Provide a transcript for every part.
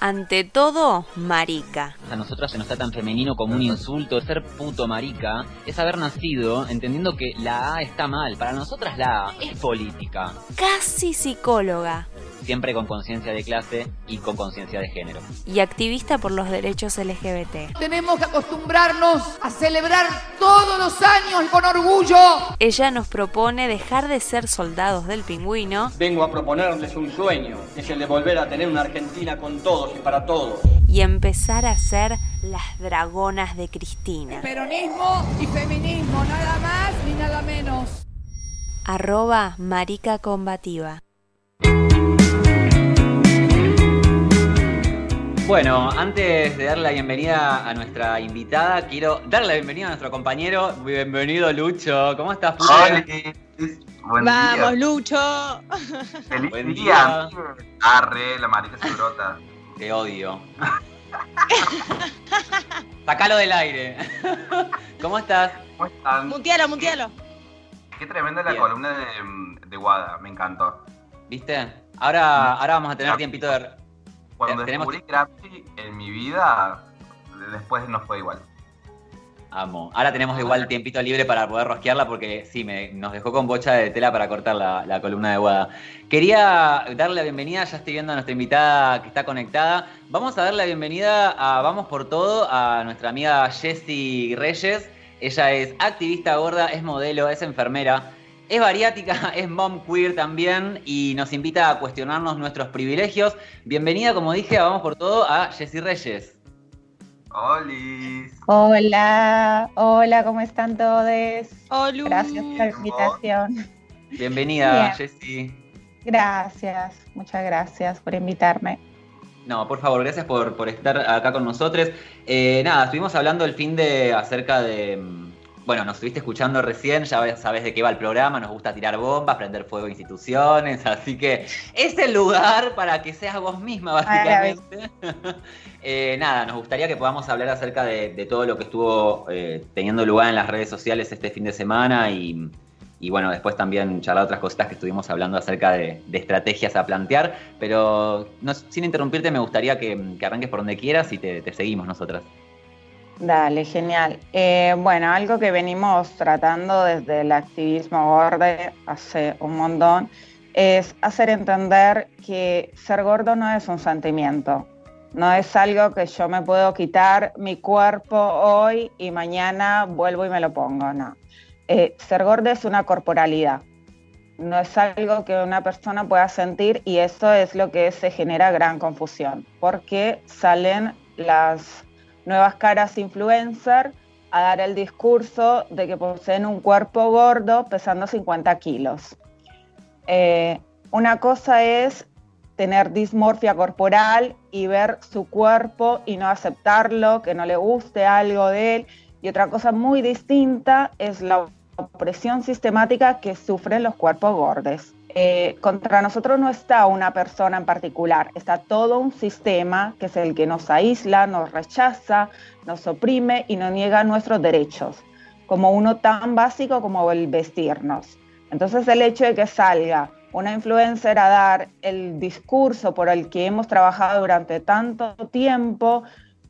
Ante todo, marica. A nosotros se nos está tan femenino como un insulto. Ser puto marica es haber nacido entendiendo que la A está mal. Para nosotras la A es política. Casi psicóloga. Siempre con conciencia de clase y con conciencia de género. Y activista por los derechos LGBT. Tenemos que acostumbrarnos a celebrar todos los años con orgullo. Ella nos propone dejar de ser soldados del pingüino Vengo a proponerles un sueño, es el de volver a tener una Argentina con todos y para todos. y empezar a ser las dragonas de Cristina. Peronismo y feminismo, nada más ni nada menos. Arroba marica combativa. Bueno, antes de darle la bienvenida a nuestra invitada, quiero darle la bienvenida a nuestro compañero. Bienvenido, Lucho. ¿Cómo estás? Hola, buen Vamos, día. Lucho. Feliz Buen día. día. Arre, la marica se brota. Te odio. Sacalo del aire. ¿Cómo estás? ¿Cómo están? Mutealo, mutealo. Qué tremenda la Bien. columna de, de Wada, me encantó. ¿Viste? Ahora, ahora vamos a tener tiempito de. Cuando Tenemos- descubrí Gramsci en mi vida, después no fue igual. Amo. Ahora tenemos igual tiempito libre para poder rosquearla porque sí, me, nos dejó con bocha de tela para cortar la, la columna de Guada. Quería darle la bienvenida, ya estoy viendo a nuestra invitada que está conectada. Vamos a darle la bienvenida a Vamos por Todo, a nuestra amiga Jessie Reyes. Ella es activista gorda, es modelo, es enfermera, es bariática, es mom queer también y nos invita a cuestionarnos nuestros privilegios. Bienvenida, como dije, a Vamos por Todo a Jessie Reyes. ¡Holis! Hola, hola, ¿cómo están todos? Olu. Gracias por la invitación. Bienvenida, Bien. Jessie. Gracias, muchas gracias por invitarme. No, por favor, gracias por, por estar acá con nosotros. Eh, nada, estuvimos hablando el fin de acerca de. Bueno, nos estuviste escuchando recién, ya sabes de qué va el programa, nos gusta tirar bombas, prender fuego a instituciones, así que es el lugar para que seas vos misma, básicamente. Eh, nada, nos gustaría que podamos hablar acerca de, de todo lo que estuvo eh, teniendo lugar en las redes sociales este fin de semana y, y bueno, después también charlar otras cositas que estuvimos hablando acerca de, de estrategias a plantear, pero no- sin interrumpirte me gustaría que, que arranques por donde quieras y te, te seguimos nosotras. Dale, genial. Eh, bueno, algo que venimos tratando desde el activismo gordo hace un montón es hacer entender que ser gordo no es un sentimiento, no es algo que yo me puedo quitar mi cuerpo hoy y mañana vuelvo y me lo pongo, no. Eh, ser gordo es una corporalidad, no es algo que una persona pueda sentir y eso es lo que se genera gran confusión, porque salen las nuevas caras influencer a dar el discurso de que poseen un cuerpo gordo pesando 50 kilos. Eh, una cosa es tener dismorfia corporal y ver su cuerpo y no aceptarlo, que no le guste algo de él. Y otra cosa muy distinta es la opresión sistemática que sufren los cuerpos gordos. Eh, contra nosotros no está una persona en particular, está todo un sistema que es el que nos aísla, nos rechaza, nos oprime y nos niega nuestros derechos, como uno tan básico como el vestirnos. Entonces el hecho de que salga una influencer a dar el discurso por el que hemos trabajado durante tanto tiempo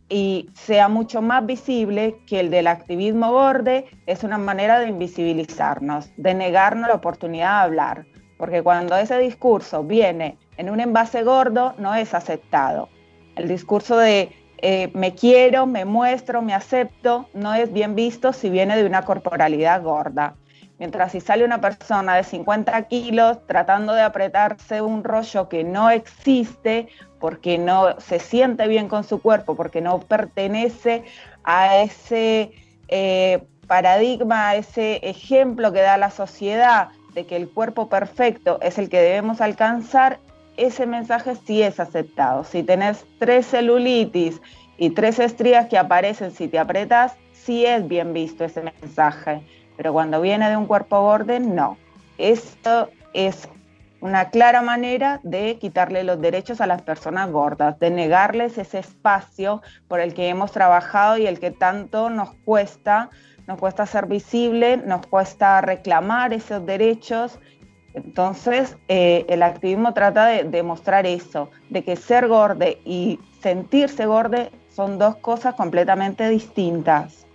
y sea mucho más visible que el del activismo borde es una manera de invisibilizarnos, de negarnos la oportunidad de hablar. Porque cuando ese discurso viene en un envase gordo, no es aceptado. El discurso de eh, me quiero, me muestro, me acepto, no es bien visto si viene de una corporalidad gorda. Mientras si sale una persona de 50 kilos tratando de apretarse un rollo que no existe porque no se siente bien con su cuerpo, porque no pertenece a ese eh, paradigma, a ese ejemplo que da la sociedad de que el cuerpo perfecto es el que debemos alcanzar, ese mensaje sí es aceptado. Si tenés tres celulitis y tres estrías que aparecen si te apretas, sí es bien visto ese mensaje. Pero cuando viene de un cuerpo gordo, no. Esto es una clara manera de quitarle los derechos a las personas gordas, de negarles ese espacio por el que hemos trabajado y el que tanto nos cuesta, nos cuesta ser visible, nos cuesta reclamar esos derechos. Entonces, eh, el activismo trata de demostrar eso, de que ser gorde y sentirse gorde son dos cosas completamente distintas.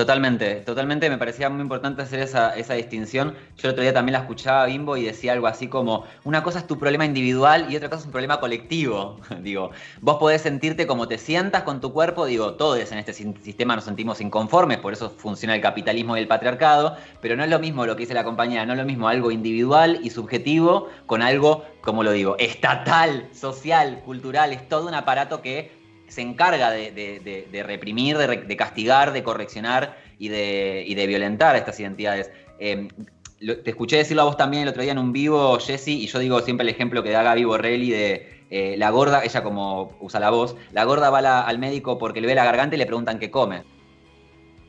Totalmente, totalmente me parecía muy importante hacer esa, esa, distinción. Yo el otro día también la escuchaba a Bimbo y decía algo así como, una cosa es tu problema individual y otra cosa es un problema colectivo. digo, vos podés sentirte como te sientas con tu cuerpo, digo, todos en este sistema nos sentimos inconformes, por eso funciona el capitalismo y el patriarcado, pero no es lo mismo lo que dice la compañía, no es lo mismo algo individual y subjetivo con algo, como lo digo, estatal, social, cultural, es todo un aparato que se encarga de, reprimir, de, castigar, de correccionar y de, violentar a estas identidades. Em, te escuché decirlo a vos también el otro día en un vivo, Jesse, y yo digo siempre el ejemplo que da Gaby Borrelli de eh, la gorda, ella como usa la voz, la gorda va al médico porque le ve la garganta y le preguntan qué come.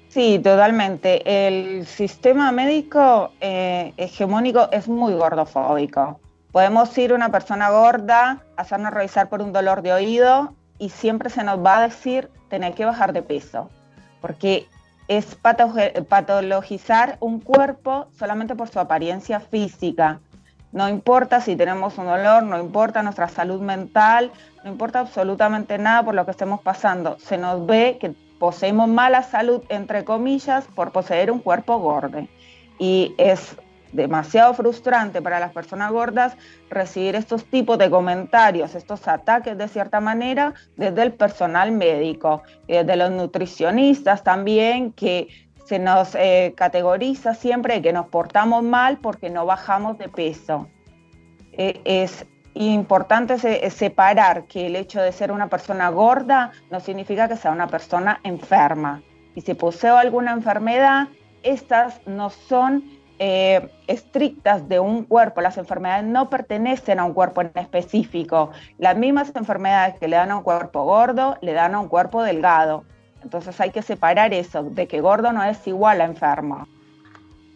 Sí, totalmente. El sistema médico eh, hegemónico es muy gordofóbico. Podemos ir a una persona gorda, hacernos revisar por un dolor de oído y siempre se nos va a decir tener que bajar de peso, porque es patologizar un cuerpo solamente por su apariencia física. No importa si tenemos un dolor, no importa nuestra salud mental, no importa absolutamente nada por lo que estemos pasando. Se nos ve que poseemos mala salud, entre comillas, por poseer un cuerpo gordo. Y es demasiado frustrante para las personas gordas recibir estos tipos de comentarios, estos ataques de cierta manera desde el personal médico, desde los nutricionistas también, que se nos eh, categoriza siempre que nos portamos mal porque no bajamos de peso. E, es importante separar que el hecho de ser una persona gorda no significa que sea una persona enferma. Y si poseo alguna enfermedad, estas no son eh, estrictas de un cuerpo. Las enfermedades no pertenecen a un cuerpo en específico. Las mismas enfermedades que le dan a un cuerpo gordo, le dan a un cuerpo delgado. Entonces hay que separar eso, de que gordo no es igual a enfermo.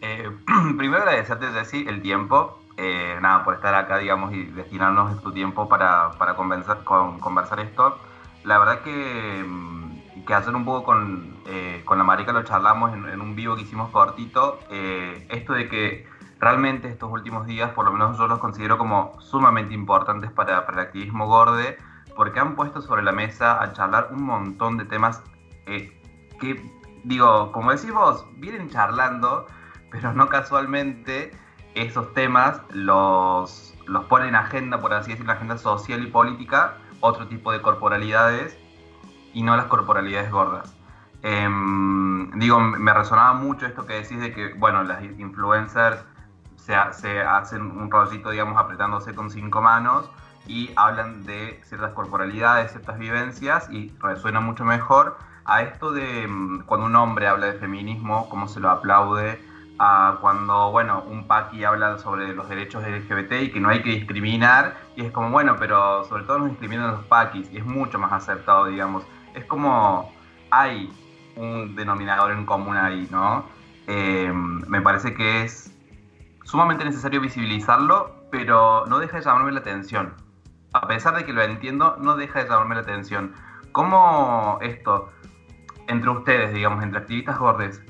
Eh, primero agradecerte, Jessy, el tiempo. Eh, nada, por estar acá, digamos, y destinarnos tu tiempo para, para conversar, con, conversar esto. La verdad que mm, que hacer un poco con, eh, con la marica lo charlamos en, un vivo que hicimos cortito, eh, esto de que realmente estos últimos días, por lo menos yo los considero como sumamente importantes para, para el activismo gorde, porque han puesto sobre la mesa a charlar un montón de temas eh, que, digo, como decís vos, vienen charlando, pero no casualmente esos temas los, los ponen en agenda, por así decirlo, en agenda social y política, otro tipo de corporalidades y no las corporalidades gordas. Em, digo, me resonaba mucho esto que decís de que, bueno, las influencers se, se hacen un rollito, digamos, apretándose con cinco manos y hablan de ciertas corporalidades, ciertas vivencias y resuena mucho mejor a esto de em, cuando un hombre habla de feminismo, cómo se lo aplaude, cuando, bueno, un paqui habla sobre los derechos LGBT y que no hay que discriminar, y es como, bueno, pero sobre todo nos discriminan los paquis, y es mucho más aceptado, digamos es como hay un denominador en común ahí, ¿no? Eh, me parece que es sumamente necesario visibilizarlo, pero no deja de llamarme la atención. A pesar de que lo entiendo, no deja de llamarme la atención. ¿Cómo esto, entre ustedes, digamos, entre activistas gordes,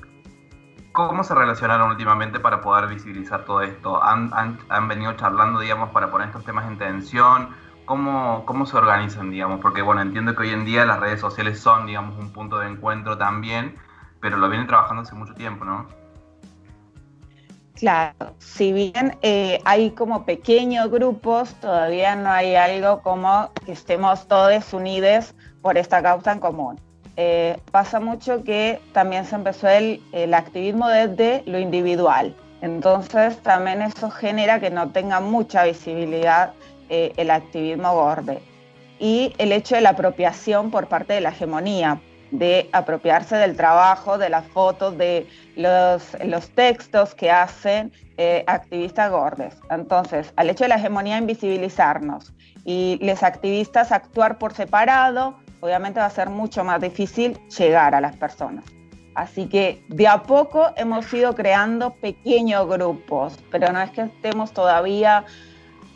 cómo se relacionaron últimamente para poder visibilizar todo esto? ¿Han, han, han venido charlando, digamos, para poner estos temas en tensión? ¿Cómo, ¿Cómo se organizan, digamos? Porque, bueno, entiendo que hoy en día las redes sociales son, digamos, un punto de encuentro también, pero lo vienen trabajando hace mucho tiempo, ¿no? Claro, si bien eh, hay como pequeños grupos, todavía no hay algo como que estemos todos unidos por esta causa en común. Eh, pasa mucho que también se empezó el, el activismo desde lo individual, entonces también eso genera que no tenga mucha visibilidad eh, el activismo gorde y el hecho de la apropiación por parte de la hegemonía, de apropiarse del trabajo, de las fotos, de los, textos que hacen eh, activistas gordes. Entonces, al hecho de la hegemonía invisibilizarnos y los activistas actuar por separado, obviamente va a ser mucho más difícil llegar a las personas. Así que de a poco hemos ido creando pequeños grupos, pero no es que estemos todavía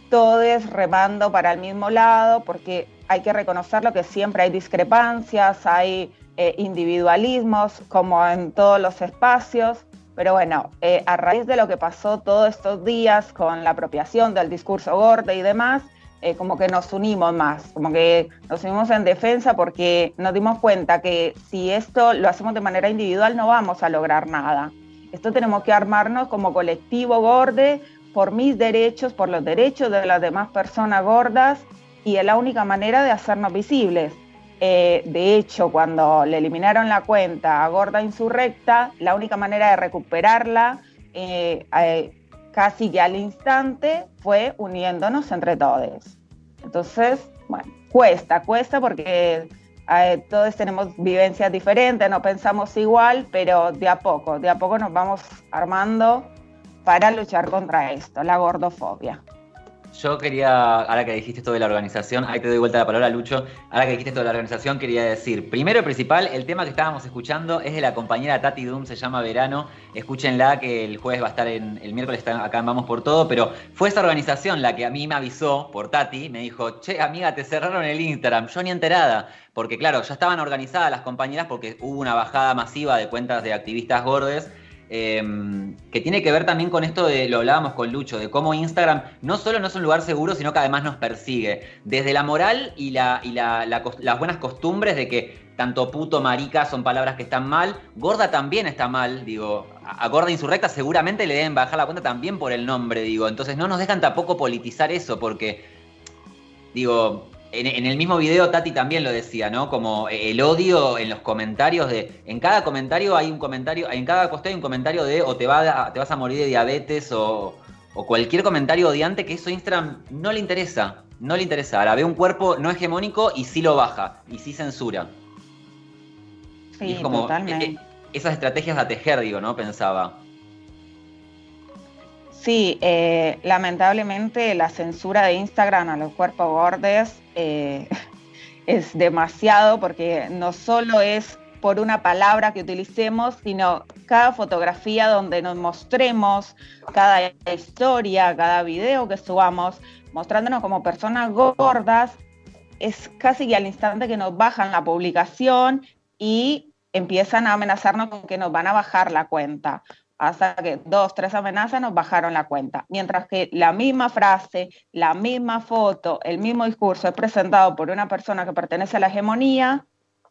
todos remando para el mismo lado, porque hay que reconocerlo que siempre hay discrepancias, hay eh, individualismos, como en todos los espacios. Pero bueno, eh, a raíz de lo que pasó todos estos días con la apropiación del discurso gordo y demás, eh, como que nos unimos más, como que nos unimos en defensa porque nos dimos cuenta que si esto lo hacemos de manera individual no vamos a lograr nada. Esto tenemos que armarnos como colectivo gorde por mis derechos, por los derechos de las demás personas gordas y es la única manera de hacernos visibles. Eh, de hecho, cuando le eliminaron la cuenta a Gorda Insurrecta, la única manera de recuperarla eh, casi que al instante fue uniéndonos entre todos. Entonces, bueno, cuesta, cuesta porque todos tenemos vivencias diferentes, no pensamos igual, pero de a poco, de a poco nos vamos armando para luchar contra esto, la gordofobia. Yo quería, ahora que dijiste esto de la organización, ahí te doy vuelta la palabra, Lucho. Ahora que dijiste esto de la organización, quería decir, primero y principal, el tema que estábamos escuchando es de la compañera Tati Doom, se llama Verano. Escúchenla, que el jueves va a estar en, el miércoles está acá en Vamos por Todo, pero fue esa organización la que a mí me avisó por Tati, me dijo, che, amiga, te cerraron el Instagram. Yo ni enterada, porque claro, ya estaban organizadas las compañeras porque hubo una bajada masiva de cuentas de activistas gordes Em, que tiene que ver también con esto de, lo hablábamos con Lucho, de cómo Instagram no solo no es un lugar seguro, sino que además nos persigue. Desde la moral y, la, y las buenas costumbres de que tanto puto, marica son palabras que están mal, gorda también está mal, digo, a, gorda insurrecta seguramente le deben bajar la cuenta también por el nombre, digo, entonces no nos dejan tampoco politizar eso, porque, digo, en, el mismo video Tati también lo decía, ¿no? Como el odio en los comentarios de. En cada comentario hay un comentario, en cada post hay un comentario de o te, va te vas a morir de diabetes o, cualquier comentario odiante que eso Instagram no le interesa. No le interesa. Ahora ve un cuerpo no hegemónico y sí lo baja. Y sí censura. Sí, totalmente. Eh, eh, esas estrategias a tejer, digo, ¿no? Pensaba. Sí, eh, lamentablemente la censura de Instagram a los cuerpos gordes eh, es demasiado porque no solo es por una palabra que utilicemos, sino cada fotografía donde nos mostremos, cada historia, cada video que subamos, mostrándonos como personas gordas, es casi que al instante que nos bajan la publicación y empiezan a amenazarnos con que nos van a bajar la cuenta hasta que dos, tres amenazas nos bajaron la cuenta. Mientras que la misma frase, la misma foto, el mismo discurso es presentado por una persona que pertenece a la hegemonía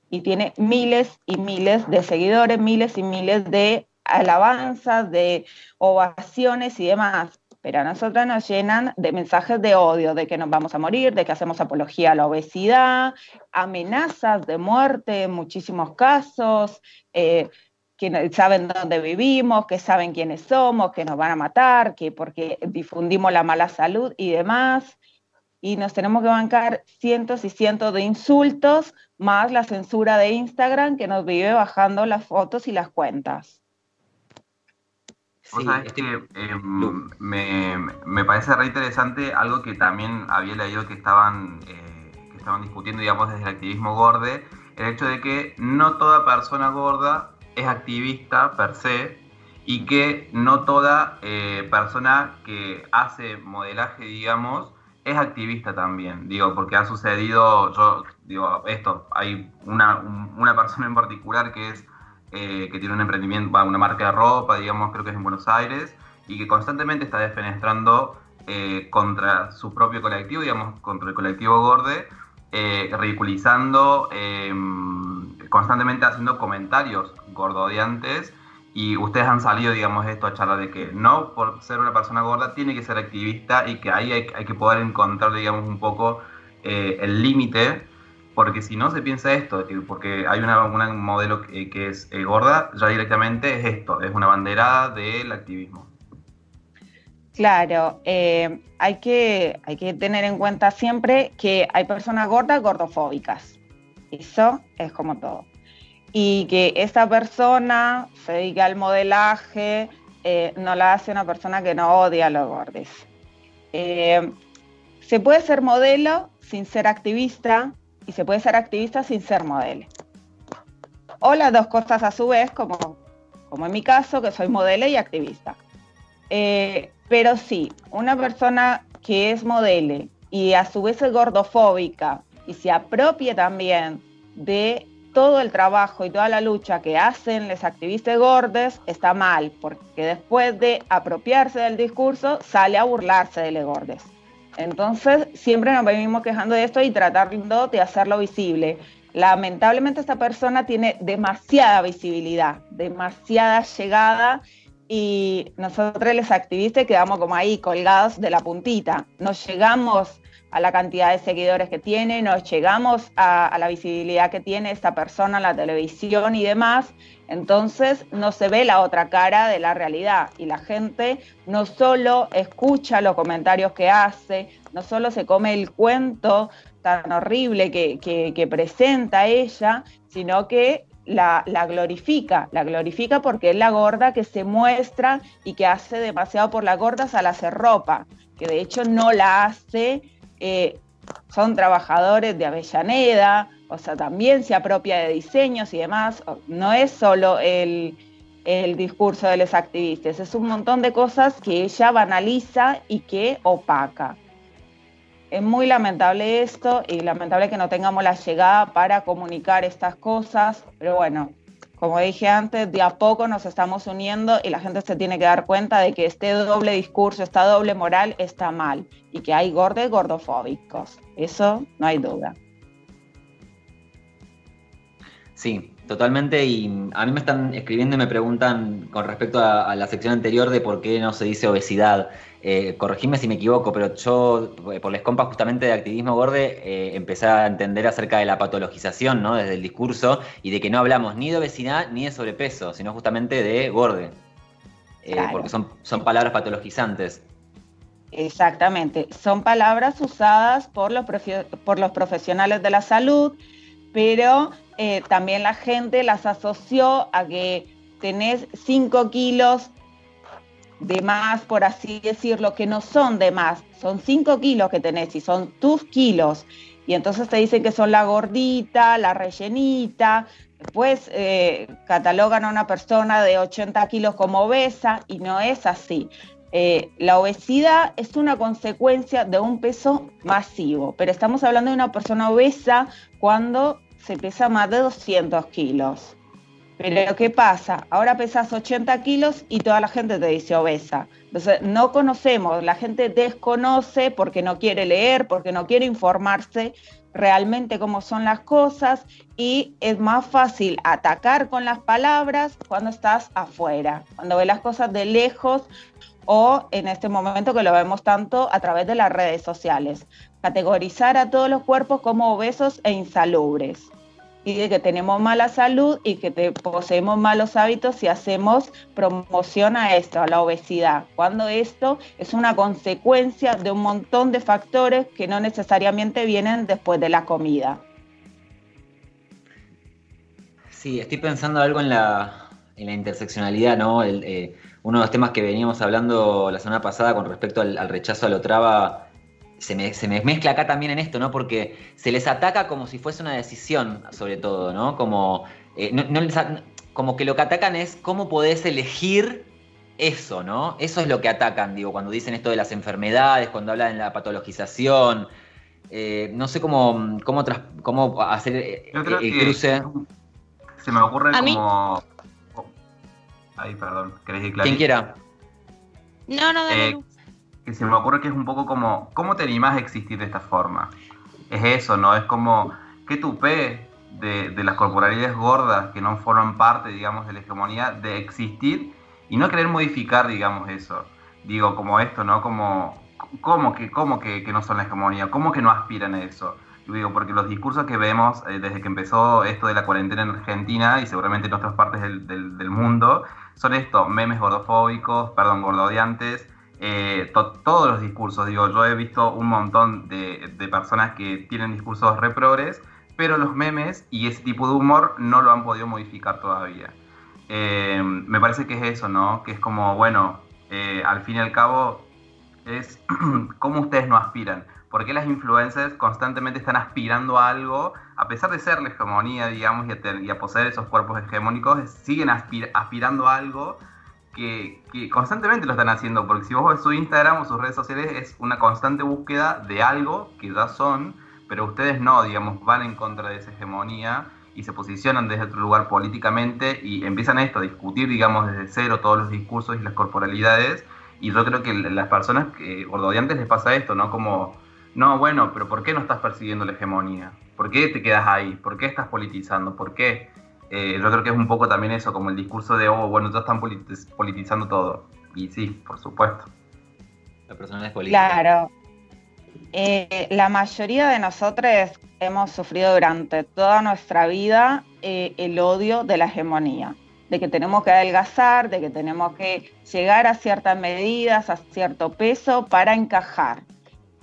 y tiene miles y miles de seguidores, miles y miles de alabanzas, de ovaciones y demás. Pero a nosotros nos llenan de mensajes de odio, de que nos vamos a morir, de que hacemos apología a la obesidad, amenazas de muerte en muchísimos casos. Eh, que saben dónde vivimos, que saben quiénes somos, que nos van a matar, que porque difundimos la mala salud y demás. Y nos tenemos que bancar cientos y cientos de insultos, más la censura de Instagram que nos vive bajando las fotos y las cuentas. Sí, es que em, me, me, parece re interesante algo que también había leído que estaban, eh, que estaban discutiendo, digamos, desde el activismo gorde, el hecho de que no toda persona gorda es activista per se y que no toda eh, persona que hace modelaje, digamos, es activista también. Digo, porque ha sucedido, yo digo, esto, hay una, una persona en particular que es eh, que tiene un emprendimiento, una marca de ropa, digamos, creo que es en Buenos Aires, y que constantemente está defenestrando eh, contra su propio colectivo, digamos, contra el colectivo Gorde, ridiculizando, constantemente haciendo comentarios gordodiantes y ustedes han salido, digamos, esto a charlar de que no por ser una persona gorda tiene que ser activista y que ahí hay, que poder encontrar, digamos, un poco eh, el límite, porque si no se piensa esto, porque hay una, modelo que, es eh, gorda, ya directamente es esto, es una banderada del activismo. Claro, eh, hay, que, hay que tener en cuenta siempre que hay personas gordas gordofóbicas. Eso es como todo y que esta persona se dedique al modelaje, eh, no la hace una persona que no odia a los gordes. Eh, se puede ser modelo sin ser activista y se puede ser activista sin ser modelo. o las dos cosas a su vez, como, como en mi caso, que soy modelo y activista. Eh, pero sí, una persona que es modelo y a su vez es gordofóbica y se apropie también de todo el trabajo y toda la lucha que hacen los activistas gordes está mal, porque después de apropiarse del discurso sale a burlarse de los gordes. Entonces, siempre nos venimos quejando de esto y tratando de hacerlo visible. Lamentablemente esta persona tiene demasiada visibilidad, demasiada llegada y nosotros los activistas quedamos como ahí colgados de la puntita. Nos llegamos a la cantidad de seguidores que tiene, nos llegamos a, la visibilidad que tiene esta persona en la televisión y demás, entonces no se ve la otra cara de la realidad y la gente no solo escucha los comentarios que hace, no solo se come el cuento tan horrible que, presenta ella, sino que la, la, glorifica, la glorifica porque es la gorda que se muestra y que hace demasiado por las gordas al hacer ropa, que de hecho no la hace eh, son trabajadores de Avellaneda, o sea, también se apropia de diseños y demás. No es solo el, discurso de los activistas, es un montón de cosas que ella banaliza y que opaca. Es muy lamentable esto y lamentable que no tengamos la llegada para comunicar estas cosas, pero bueno, como dije antes, de a poco nos estamos uniendo y la gente se tiene que dar cuenta de que este doble discurso, esta doble moral está mal y que hay gordes gordofóbicos. Eso no hay duda. Sí, totalmente. Y a mí me están escribiendo y me preguntan con respecto a, la sección anterior de por qué no se dice obesidad. Eh, corregime si me equivoco, pero yo, eh, por les compas justamente de activismo gorde, eh, empecé a entender acerca de la patologización, ¿no? Desde el discurso, y de que no hablamos ni de obesidad ni de sobrepeso, sino justamente de gorde. Porque son, son palabras patologizantes. Exactamente, son palabras usadas por los, por los profesionales de la salud, pero también la gente las asoció a que tenés 5 kilos de más, por así decirlo, que no son de más, son 5 kilos que tenés y son tus kilos. Y entonces te dicen que son la gordita, la rellenita, después eh, catalogan a una persona de 80 kilos como obesa y no es así. Eh, la obesidad es una consecuencia de un peso masivo, pero estamos hablando de una persona obesa cuando se pesa más de 200 kilos. Pero ¿qué pasa? Ahora pesas 80 kilos y toda la gente te dice obesa. Entonces, no conocemos, la gente desconoce porque no quiere leer, porque no quiere informarse realmente cómo son las cosas y es más fácil atacar con las palabras cuando estás afuera, cuando ves las cosas de lejos o en este momento que lo vemos tanto a través de las redes sociales. Categorizar a todos los cuerpos como obesos e insalubres y de que tenemos mala salud y que poseemos malos hábitos si hacemos promoción a esto, a la obesidad, cuando esto es una consecuencia de un montón de factores que no necesariamente vienen después de la comida. Sí, estoy pensando algo en la, en la interseccionalidad, ¿no? Eh, uno de los temas que veníamos hablando la semana pasada con respecto al, al rechazo a lo traba se me, mezcla acá también en esto, ¿no? Porque se les ataca como si fuese una decisión, sobre todo, ¿no? Como, eh, como que lo que atacan es cómo podés elegir eso, ¿no? Eso es lo que atacan, digo, cuando dicen esto de las enfermedades, cuando hablan de la patologización. Eh, no sé cómo, cómo, cómo hacer eh, el cruce. Se me ocurre como. Ay, perdón, ¿querés ir Quien quiera. No, no, dale que se me ocurre que es un poco como, ¿cómo te animás a existir de esta forma? Es eso, ¿no? Es como, ¿qué tupé de, de las corporalidades gordas que no forman parte, digamos, de la hegemonía, de existir y no querer modificar, digamos, eso? Digo, como esto, ¿no? Como, ¿cómo que, cómo que, que no son la hegemonía? ¿Cómo que no aspiran a eso? Digo, porque los discursos que vemos eh, desde que empezó esto de la cuarentena en Argentina y seguramente en otras partes del, del, del mundo, son esto, memes gordofóbicos, perdón, gordodiantes, eh, todos los discursos. Digo, yo he visto un montón de, personas que tienen discursos reprogres, pero los memes y ese tipo de humor no lo han podido modificar todavía. Eh, me parece que es eso, ¿no? Que es como, bueno, eh, al fin y al cabo, es cómo ustedes no aspiran. ¿Por qué las influencers constantemente están aspirando a algo, a pesar de ser la hegemonía, digamos, y a, poseer esos cuerpos hegemónicos, siguen aspirando a algo que, constantemente lo están haciendo? Porque si vos ves su Instagram o sus redes sociales, es una constante búsqueda de algo que ya son, pero ustedes no, digamos, van en contra de esa hegemonía y se posicionan desde otro lugar políticamente y empiezan esto, a discutir, digamos, desde cero todos los discursos y las corporalidades. Y yo creo que las personas que, gordodiantes les pasa esto, ¿no? Como no, bueno, pero ¿por qué no estás persiguiendo la hegemonía? ¿Por qué te quedas ahí? ¿Por qué estás politizando? ¿Por qué? Eh, yo creo que es un poco también eso, como el discurso de, oh, bueno, ya están politizando todo. Y sí, por supuesto. La persona es política. Claro. Eh, la mayoría de nosotros hemos sufrido durante toda nuestra vida eh, el odio de la hegemonía, de que tenemos que adelgazar, de que tenemos que llegar a ciertas medidas, a cierto peso para encajar.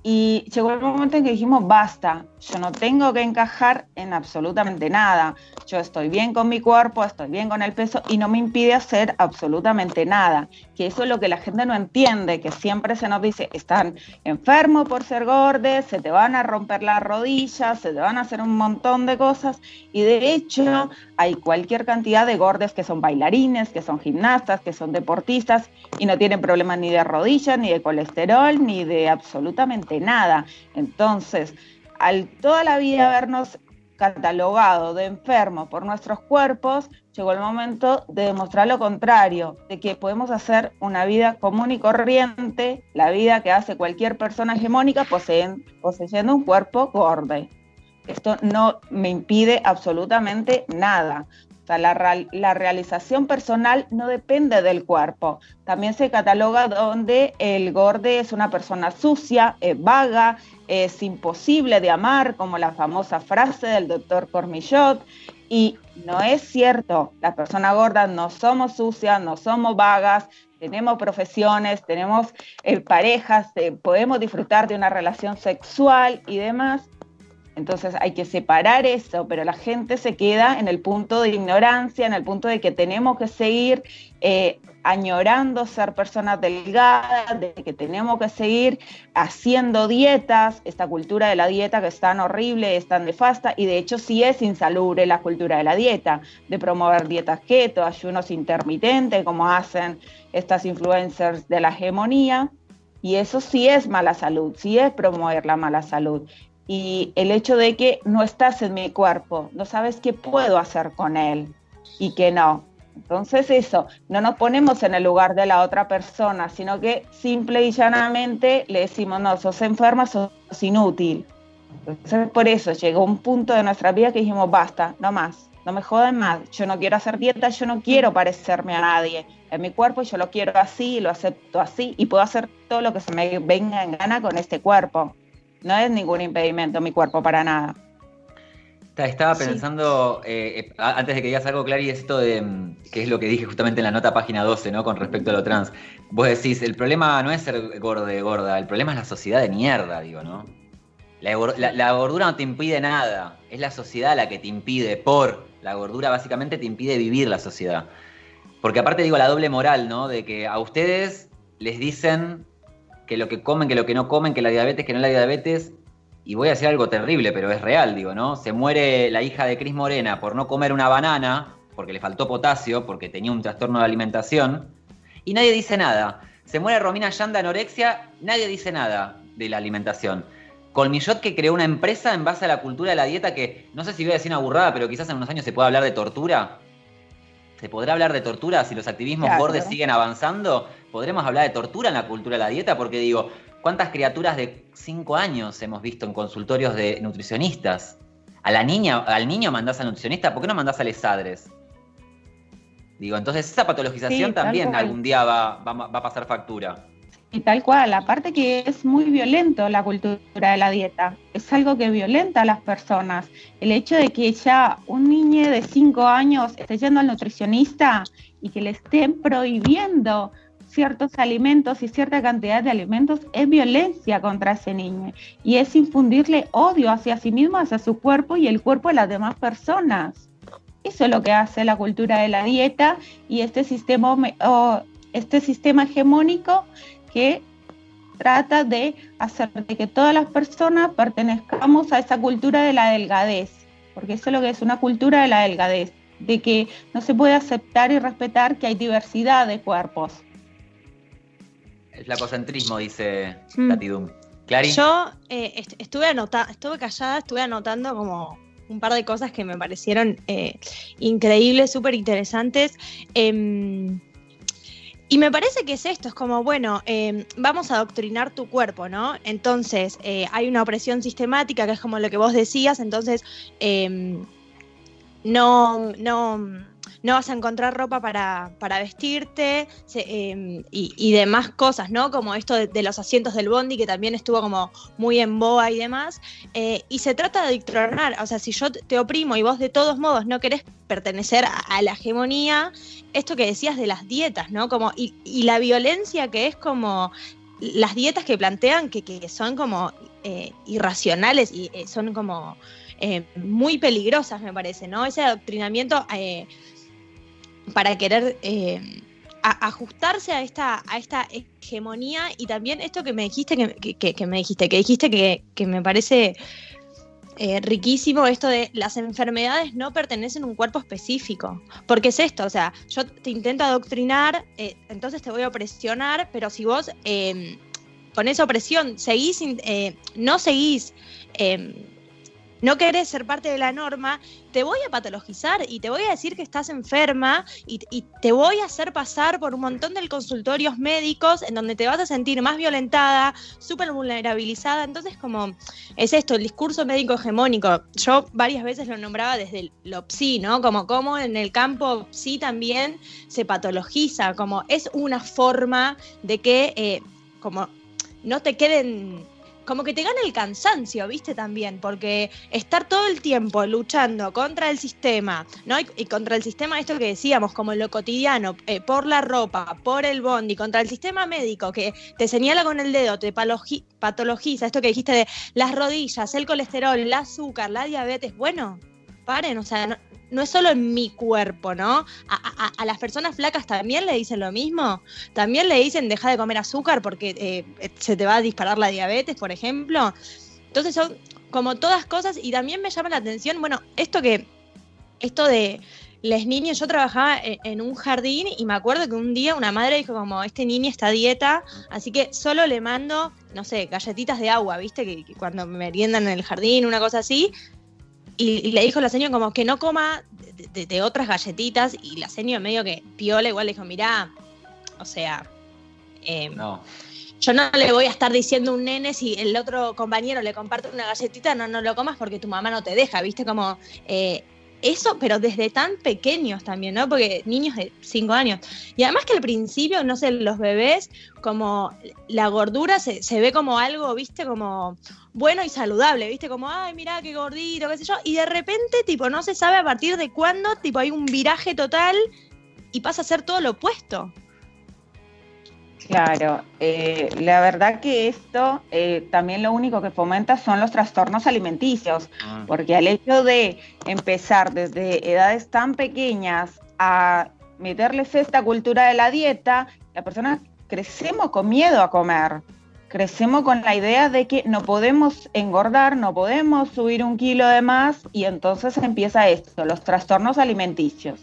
Y llegó el momento en que dijimos, basta, yo no tengo que encajar en absolutamente nada. Yo estoy bien con mi cuerpo, estoy bien con el peso y no me impide hacer absolutamente nada. Que eso es lo que la gente no entiende, que siempre se nos dice, están enfermos por ser gordes, se te van a romper las rodillas, se te van a hacer un montón de cosas. Y de hecho hay cualquier cantidad de gordes que son bailarines, que son gimnastas, que son deportistas y no tienen problemas ni de rodillas, ni de colesterol, ni de absolutamente nada. Entonces, al toda la vida habernos catalogado de enfermos por nuestros cuerpos, llegó el momento de demostrar lo contrario, de que podemos hacer una vida común y corriente, la vida que hace cualquier persona hegemónica poseyendo un cuerpo gordo. Esto no me impide absolutamente nada sea, la, realización personal no depende del cuerpo. También se cataloga donde el gorde es una persona sucia, vaga, es imposible de amar, como la famosa frase del doctor Cormillot. Y no es cierto, las personas gordas no somos sucias, no somos vagas, tenemos profesiones, tenemos eh, parejas, eh, podemos disfrutar de una relación sexual y demás, entonces hay que separar eso, pero la gente se queda en el punto de ignorancia, en el punto de que tenemos que seguir eh, añorando ser personas delgadas, de que tenemos que seguir haciendo dietas, esta cultura de la dieta que es tan horrible, es tan nefasta, y de hecho sí es insalubre la cultura de la dieta, de promover dietas keto, ayunos intermitentes, como hacen estas influencers de la hegemonía. Y eso sí es mala salud, sí es promover la mala salud y el hecho de que no estás en mi cuerpo, no sabes qué puedo hacer con él y que no. Entonces eso, no nos ponemos en el lugar de la otra persona, sino que simple y llanamente le decimos, no, sos enferma, sos inútil. Por eso llegó un punto de nuestra vida que dijimos, basta, no más, no me joden más, yo no quiero hacer dieta, yo no quiero parecerme a nadie. En mi cuerpo yo lo quiero así, lo acepto así y puedo hacer todo lo que se me venga en gana con este cuerpo. No es ningún impedimento mi cuerpo para nada. Estaba pensando, eh, eh, antes de que digas algo, Clary, esto de, mm, que es lo que dije justamente en la nota página 12, ¿no? Con respecto a lo trans. Vos decís, el problema no es ser gordo de gorda, el problema es la sociedad de mierda, digo, ¿no? La, la, gordura no te impide nada, es la sociedad la que te impide, por la gordura básicamente te impide vivir la sociedad. Porque aparte digo la doble moral, ¿no? De que a ustedes les dicen que lo que comen, que lo que no comen, que la diabetes, que no la diabetes. Y voy a decir algo terrible, pero es real, digo, ¿no? Se muere la hija de Cris Morena por no comer una banana, porque le faltó potasio, porque tenía un trastorno de alimentación, y nadie dice nada. Se muere Romina Yan de anorexia, nadie dice nada de la alimentación. Colmillot que creó una empresa en base a la cultura de la dieta que, no sé si voy a decir una burrada, pero quizás en unos años se pueda hablar de tortura. ¿Se podrá hablar de tortura si los activismos bordes siguen avanzando? ¿Podremos hablar de tortura en la cultura de la dieta? Porque digo, ¿cuántas criaturas de 5 años hemos visto en consultorios de nutricionistas? A la niña, al niño mandás al nutricionista, ¿por qué no mandás a lesadres? Digo, entonces esa patologización también algún día va, va, a pasar factura. Y tal cual, aparte que es muy violento la cultura de la dieta, es algo que violenta a las personas. El hecho de que ya un niño de 5 años esté yendo al nutricionista y que le estén prohibiendo ciertos alimentos y cierta cantidad de alimentos es violencia contra ese niño y es infundirle odio hacia sí mismo, hacia su cuerpo y el cuerpo de las demás personas. Eso es lo que hace la cultura de la dieta y este sistema, este sistema hegemónico que trata de hacer de que todas las personas pertenezcamos a esa cultura de la delgadez, porque eso es lo que es una cultura de la delgadez, de que no se puede aceptar y respetar que hay diversidad de cuerpos. El flacocentrismo, dice mm. Clary. Yo eh, estuve anotando, estuve callada, estuve anotando como un par de cosas que me parecieron eh, increíbles, súper interesantes. Em, y me parece que es esto, es como, bueno, em, vamos a adoctrinar tu cuerpo, ¿no? Entonces, eh, hay una opresión sistemática, que es como lo que vos decías, entonces, em, no, no no vas a encontrar ropa para, vestirte em, y, demás cosas, ¿no? Como esto de, los asientos del bondi, que también estuvo como muy en boa y demás. Eh, y se trata de dictronar, o sea, si yo te oprimo y vos de todos modos no querés pertenecer a, la hegemonía, esto que decías de las dietas, ¿no? Como, y, la violencia que es como las dietas que plantean que, son como eh, irracionales y eh, son como muy peligrosas, me parece, ¿no? Ese adoctrinamiento para querer eh, ajustarse a esta, a esta hegemonía y también esto que me dijiste, que, me dijiste, que dijiste que, me parece eh, riquísimo esto de las enfermedades no pertenecen a un cuerpo específico. Porque es esto, o sea, yo te intento adoctrinar, eh, entonces te voy a presionar, pero si vos con esa opresión seguís, no seguís no querés ser parte de la norma, te voy a patologizar y te voy a decir que estás enferma y, te voy a hacer pasar por un montón de consultorios médicos en donde te vas a sentir más violentada, súper vulnerabilizada. Entonces, como es esto, el discurso médico hegemónico. Yo varias veces lo nombraba desde lo psi, ¿no? Como como en el campo psi también se patologiza, como es una forma de que, eh, como no te queden como que te gana el cansancio, ¿viste? También, porque estar todo el tiempo luchando contra el sistema, ¿no? Y, contra el sistema, esto que decíamos, como lo cotidiano, eh, por la ropa, por el bondi, contra el sistema médico que te señala con el dedo, te patologiza, esto que dijiste de las rodillas, el colesterol, el azúcar, la diabetes, bueno, paren, o sea, no es solo en mi cuerpo, ¿no? A, las personas flacas también le dicen lo mismo. También le dicen deja de comer azúcar porque eh, se te va a disparar la diabetes, por ejemplo. Entonces son como todas cosas y también me llama la atención, bueno, esto que, esto de los niños, yo trabajaba en, en, un jardín y me acuerdo que un día una madre dijo como, este niño está a dieta, así que solo le mando, no sé, galletitas de agua, viste, que, que cuando meriendan en el jardín, una cosa así, y, le dijo la señora como que no coma de, otras galletitas y la señora medio que piola igual le dijo, mirá, o sea, em, yo no le voy a estar diciendo a un nene si el otro compañero le comparte una galletita, no, no lo comas porque tu mamá no te deja, viste como... Eh, eso, pero desde tan pequeños también, ¿no? Porque niños de 5 años. Y además que al principio, no sé, los bebés, como la gordura se, se, ve como algo, viste, como bueno y saludable, viste, como, ay, mira qué gordito, qué sé yo. Y de repente, tipo, no se sabe a partir de cuándo, tipo, hay un viraje total y pasa a ser todo lo opuesto. Claro, eh, la verdad que esto eh, también lo único que fomenta son los trastornos alimenticios, ah. porque al hecho de empezar desde edades tan pequeñas a meterles esta cultura de la dieta, la persona crecemos con miedo a comer, crecemos con la idea de que no podemos engordar, no podemos subir un kilo de más y entonces empieza esto, los trastornos alimenticios,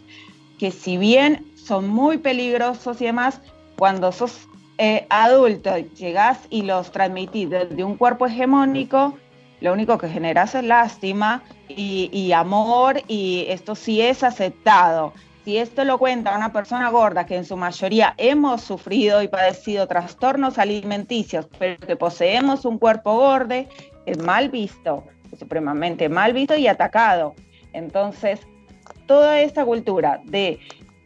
que si bien son muy peligrosos y demás, cuando sos eh, adulto llegás y los transmitís desde un cuerpo hegemónico, lo único que generas es lástima y, amor y esto sí es aceptado. Si esto lo cuenta una persona gorda que en su mayoría hemos sufrido y padecido trastornos alimenticios, pero que poseemos un cuerpo gordo, es mal visto, supremamente mal visto y atacado. Entonces, toda esta cultura de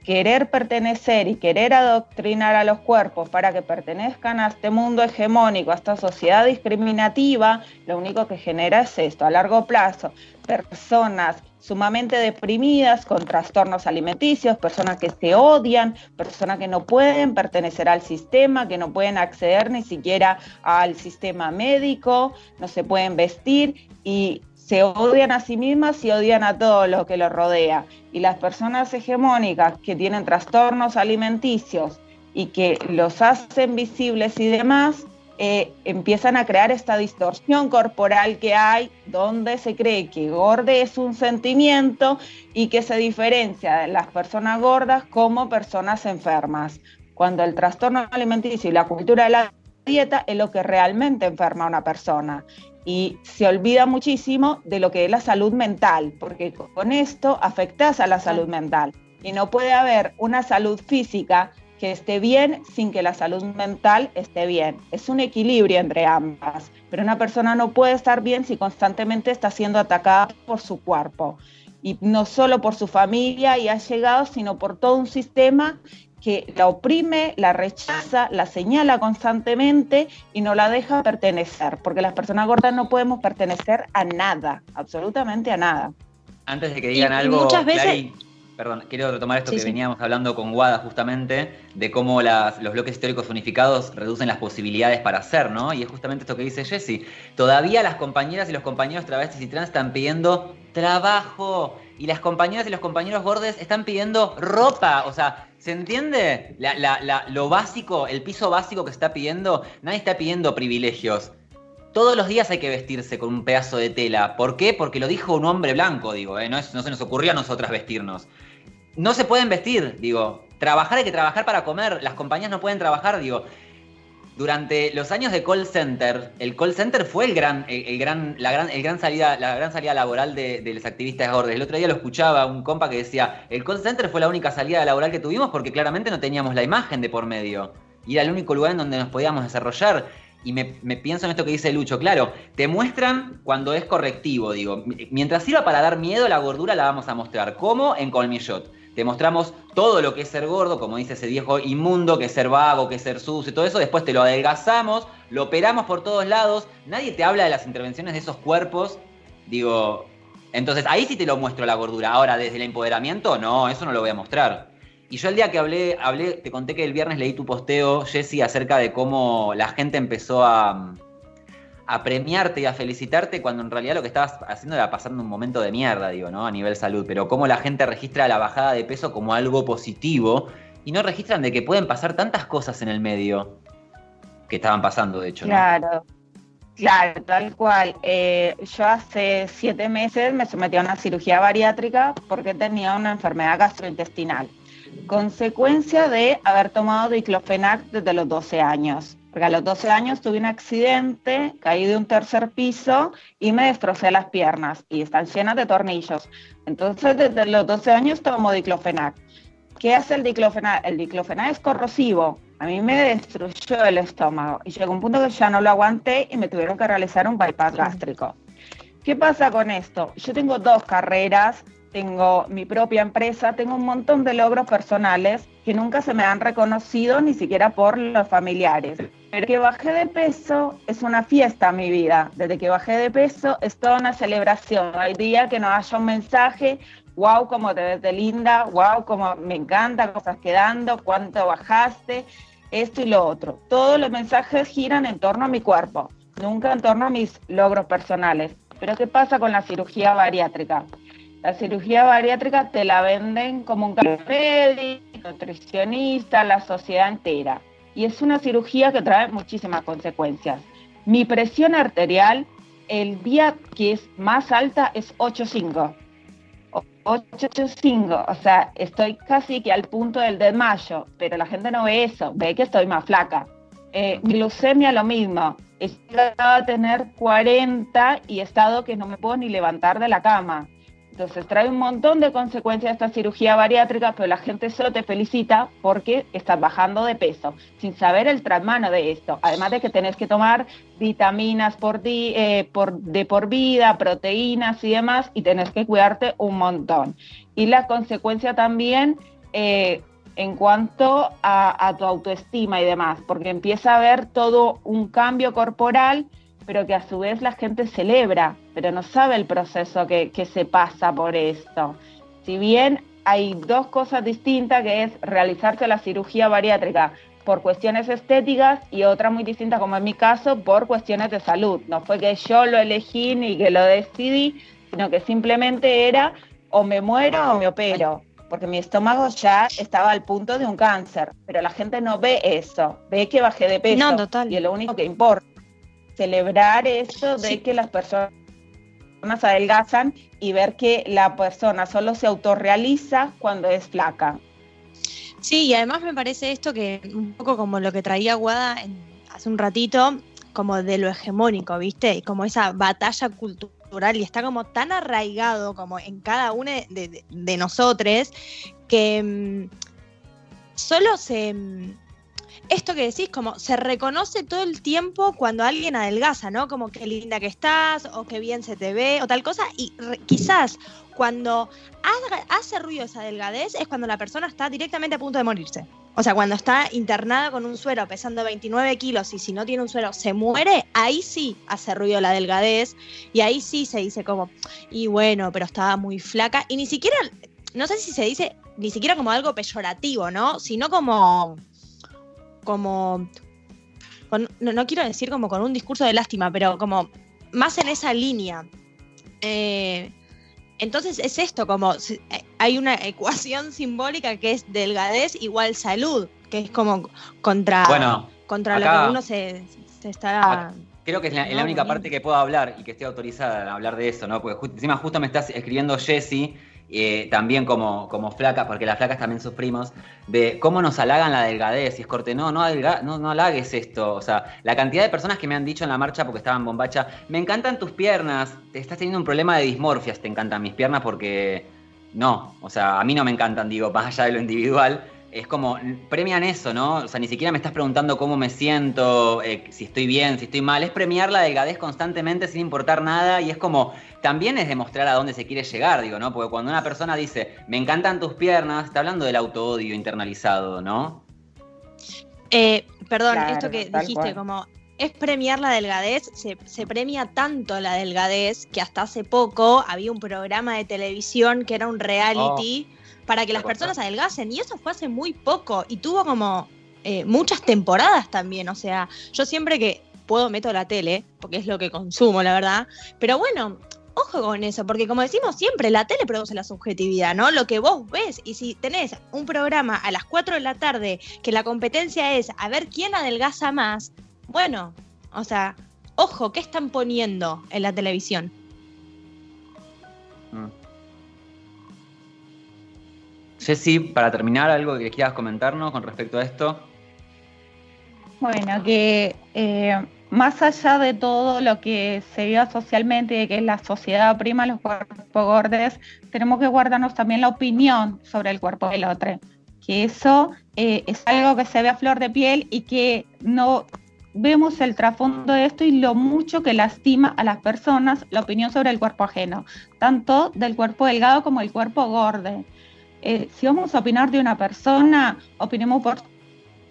querer pertenecer y querer adoctrinar a los cuerpos para que pertenezcan a este mundo hegemónico, a esta sociedad discriminativa, lo único que genera es esto, a largo plazo, personas sumamente deprimidas con trastornos alimenticios, personas que se odian, personas que no pueden pertenecer al sistema, que no pueden acceder ni siquiera al sistema médico, no se pueden vestir y se odian a sí mismas y odian a todo lo que los rodea. Y las personas hegemónicas que tienen trastornos alimenticios y que los hacen visibles y demás, eh, empiezan a crear esta distorsión corporal que hay, donde se cree que gorde es un sentimiento y que se diferencia de las personas gordas como personas enfermas, cuando el trastorno alimenticio y la cultura de la dieta es lo que realmente enferma a una persona. Y se olvida muchísimo de lo que es la salud mental, porque con esto afectas a la salud mental. Y no puede haber una salud física que esté bien sin que la salud mental esté bien. Es un equilibrio entre ambas, pero una persona no puede estar bien si constantemente está siendo atacada por su cuerpo. Y no solo por su familia y ha llegado, sino por todo un sistema que la oprime, la rechaza, la señala constantemente y no la deja pertenecer, porque las personas gordas no podemos pertenecer a nada, absolutamente a nada. Antes de que digan algo, muchas veces... Perdón, quiero retomar esto que veníamos hablando con Guada justamente, de cómo los bloques históricos unificados reducen las posibilidades para hacer, ¿no? Y es justamente esto que dice Jesse. Todavía las compañeras y los compañeros travestis y trans están pidiendo trabajo. Y las compañeras y los compañeros gordes están pidiendo ropa. O sea, ¿se entiende? lo básico, el piso básico que está pidiendo, nadie está pidiendo privilegios. Todos los días hay que vestirse con un pedazo de tela. ¿Por qué? Porque lo dijo un hombre blanco, digo, ¿eh? no, no se nos ocurrió a nosotras vestirnos no se pueden vestir, digo. Trabajar hay que trabajar para comer. Las compañías no pueden trabajar, digo. Durante los años de call center, el call center fue el gran, el, gran, la gran, el gran salida, la gran salida laboral de, los activistas gordos. El otro día lo escuchaba un compa que decía, el call center fue la única salida laboral que tuvimos porque claramente no teníamos la imagen de por medio. Y era el único lugar en donde nos podíamos desarrollar. Y me, me, pienso en esto que dice Lucho, claro, te muestran cuando es correctivo, digo. Mientras sirva para dar miedo, la gordura la vamos a mostrar. ¿Cómo? En Colmillot. Te mostramos todo lo que es ser gordo, como dice ese viejo inmundo, que es ser vago, que es ser sucio todo eso. Después te lo adelgazamos, lo operamos por todos lados. Nadie te habla de las intervenciones de esos cuerpos. Digo, entonces ahí sí te lo muestro la gordura. Ahora, desde el empoderamiento, no, eso no lo voy a mostrar. Y yo el día que hablé, hablé, te conté que el viernes leí tu posteo, Jesse, acerca de cómo la gente empezó a, a premiarte y a felicitarte cuando en realidad lo que estabas haciendo era pasando un momento de mierda, digo, ¿no? A nivel salud, pero cómo la gente registra la bajada de peso como algo positivo y no registran de que pueden pasar tantas cosas en el medio que estaban pasando, de hecho, ¿no? Claro. Claro, tal cual. Eh, yo hace siete meses me sometí a una cirugía bariátrica porque tenía una enfermedad gastrointestinal, consecuencia de haber tomado diclofenac desde los 12 años porque a los 12 años tuve un accidente, caí de un tercer piso y me destrocé las piernas y están llenas de tornillos. Entonces, desde los 12 años tomo diclofenac. ¿Qué hace el diclofenac? El diclofenac es corrosivo. A mí me destruyó el estómago y llegó un punto que ya no lo aguanté y me tuvieron que realizar un bypass gástrico. ¿Qué pasa con esto? Yo tengo dos carreras, tengo mi propia empresa, tengo un montón de logros personales que nunca se me han reconocido ni siquiera por los familiares. Pero que bajé de peso es una fiesta mi vida. Desde que bajé de peso es toda una celebración. Hay día que no haya un mensaje, wow, como te ves de linda, wow, como me encanta, cosas quedando, cuánto bajaste, esto y lo otro. Todos los mensajes giran en torno a mi cuerpo, nunca en torno a mis logros personales. Pero ¿qué pasa con la cirugía bariátrica? La cirugía bariátrica te la venden como un médico, nutricionista, la sociedad entera y es una cirugía que trae muchísimas consecuencias. Mi presión arterial el día que es más alta es 8,5. 8,5, o sea, estoy casi que al punto del desmayo, pero la gente no ve eso, ve que estoy más flaca. Eh, glucemia lo mismo, he llegado a tener 40 y he estado que no me puedo ni levantar de la cama. Entonces trae un montón de consecuencias esta cirugía bariátrica, pero la gente solo te felicita porque estás bajando de peso, sin saber el tramano de esto. Además de que tenés que tomar vitaminas por, eh, por, de por vida, proteínas y demás, y tenés que cuidarte un montón. Y la consecuencia también eh, en cuanto a, a tu autoestima y demás, porque empieza a haber todo un cambio corporal pero que a su vez la gente celebra, pero no sabe el proceso que, se pasa por esto. Si bien hay dos cosas distintas, que es realizarse la cirugía bariátrica por cuestiones estéticas y otra muy distinta, como en mi caso, por cuestiones de salud. No fue que yo lo elegí ni que lo decidí, sino que simplemente era o me muero o me opero. porque mi estómago ya estaba al punto de un cáncer, pero la gente no ve eso, ve que bajé de peso. No, total. Y es lo único que importa, celebrar eso de que las personas adelgazan y ver que la persona solo se autorrealiza cuando es flaca. Sí, y además me parece esto que un poco como lo que traía Guada hace un ratito, como de lo hegemónico, ¿viste? Y como esa batalla cultural y está como tan arraigado como en cada uno de, de, nosotros que mm, solo se... Mm, esto que decís, como se reconoce todo el tiempo cuando alguien adelgaza, ¿no? Como qué linda que estás, o qué bien se te ve, o tal cosa, y quizás cuando hace ruido esa delgadez es cuando la persona está directamente a punto de morirse. O sea, cuando está internada con un suero pesando 29 kilos y si no tiene un suero se muere, ahí sí hace ruido la delgadez y ahí sí se dice como, y bueno, pero estaba muy flaca. Y ni siquiera, no sé si se dice ni siquiera como algo peyorativo, ¿no? Sino como, como, no, quiero decir como con un discurso de lástima, pero como más en esa línea. Eh, entonces es esto, como eh, hay una ecuación simbólica que es delgadez igual salud, que es como contra, contra lo que uno se, está... Creo que es la, única parte que puedo hablar y que estoy autorizada a hablar de eso, ¿no? Porque encima justo me estás escribiendo Jesse eh, también como, como flacas, porque las flacas también sufrimos, de cómo nos halagan la delgadez. Y es corte, no, no, no, no halagues esto. O sea, la cantidad de personas que me han dicho en la marcha porque estaban bombacha, me encantan tus piernas, te estás teniendo un problema de dismorfias, te encantan mis piernas porque no, o sea, a mí no me encantan, digo, más allá de lo individual es como, premian eso, ¿no? O sea, ni siquiera me estás preguntando cómo me siento, eh, si estoy bien, si estoy mal. Es premiar la delgadez constantemente sin importar nada y es como, también es demostrar a dónde se quiere llegar, digo, ¿no? Porque cuando una persona dice, me encantan tus piernas, está hablando del auto-odio internalizado, ¿no? Eh, perdón, esto que dijiste, como es premiar la delgadez, se, se, premia tanto la delgadez que hasta hace poco había un programa de televisión que era un reality. Oh para que las personas adelgacen. Y eso fue hace muy poco y tuvo como eh, muchas temporadas también. O sea, yo siempre que puedo meto la tele, porque es lo que consumo, la verdad. Pero bueno, ojo con eso, porque como decimos siempre, la tele produce la subjetividad, ¿no? Lo que vos ves. Y si tenés un programa a las 4 de la tarde que la competencia es a ver quién adelgaza más, bueno, o sea, ojo, ¿qué están poniendo en la televisión? Mm. Jessy, para terminar, algo que quieras comentarnos con respecto a esto. Bueno, que eh, más allá de todo lo que se vive socialmente, de que la sociedad prima los cuerpos gordos, tenemos que guardarnos también la opinión sobre el cuerpo del otro. Que eso eh, es algo que se ve a flor de piel y que no vemos el trasfondo de esto y lo mucho que lastima a las personas la opinión sobre el cuerpo ajeno, tanto del cuerpo delgado como del cuerpo gordo. Eh, si vamos a opinar de una persona, opinemos por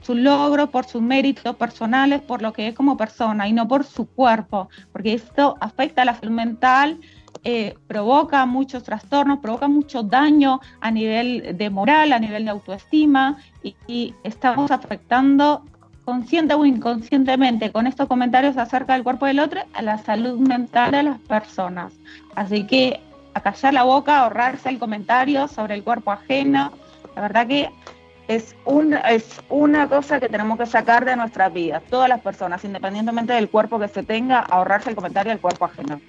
su logro, por sus méritos personales, por lo que es como persona y no por su cuerpo, porque esto afecta a la salud mental, eh, provoca muchos trastornos, provoca mucho daño a nivel de moral, a nivel de autoestima y, estamos afectando consciente o inconscientemente con estos comentarios acerca del cuerpo del otro a la salud mental de las personas. Así que callar la boca, ahorrarse el comentario sobre el cuerpo ajeno. La verdad que es, un, es una cosa que tenemos que sacar de nuestras vidas, todas las personas, independientemente del cuerpo que se tenga, ahorrarse el comentario del cuerpo ajeno.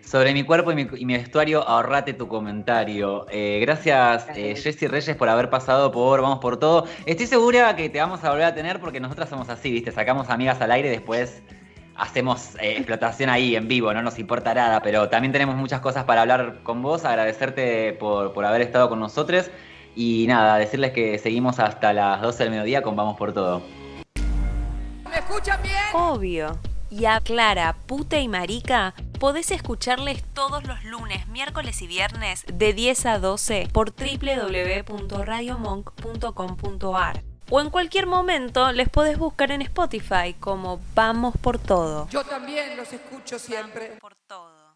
Sobre mi cuerpo y mi, vestuario, ahorrate tu comentario. Eh, gracias, eh, Jessy Reyes, por haber pasado por Vamos por Todo. Estoy segura que te vamos a volver a tener porque nosotras somos así, ¿viste? Sacamos amigas al aire y después hacemos eh, explotación ahí en vivo, no nos importa nada, pero también tenemos muchas cosas para hablar con vos, agradecerte por, haber estado con nosotros y nada, decirles que seguimos hasta las 12 del mediodía con Vamos por Todo. ¿Me escuchan bien? Obvio. Y a Clara, puta y marica, podés escucharles todos los lunes, miércoles y viernes de 10 a 12 por www.radiomonk.com.ar o en cualquier momento les podés buscar en Spotify como Vamos por Todo. Yo también los escucho siempre. por todo.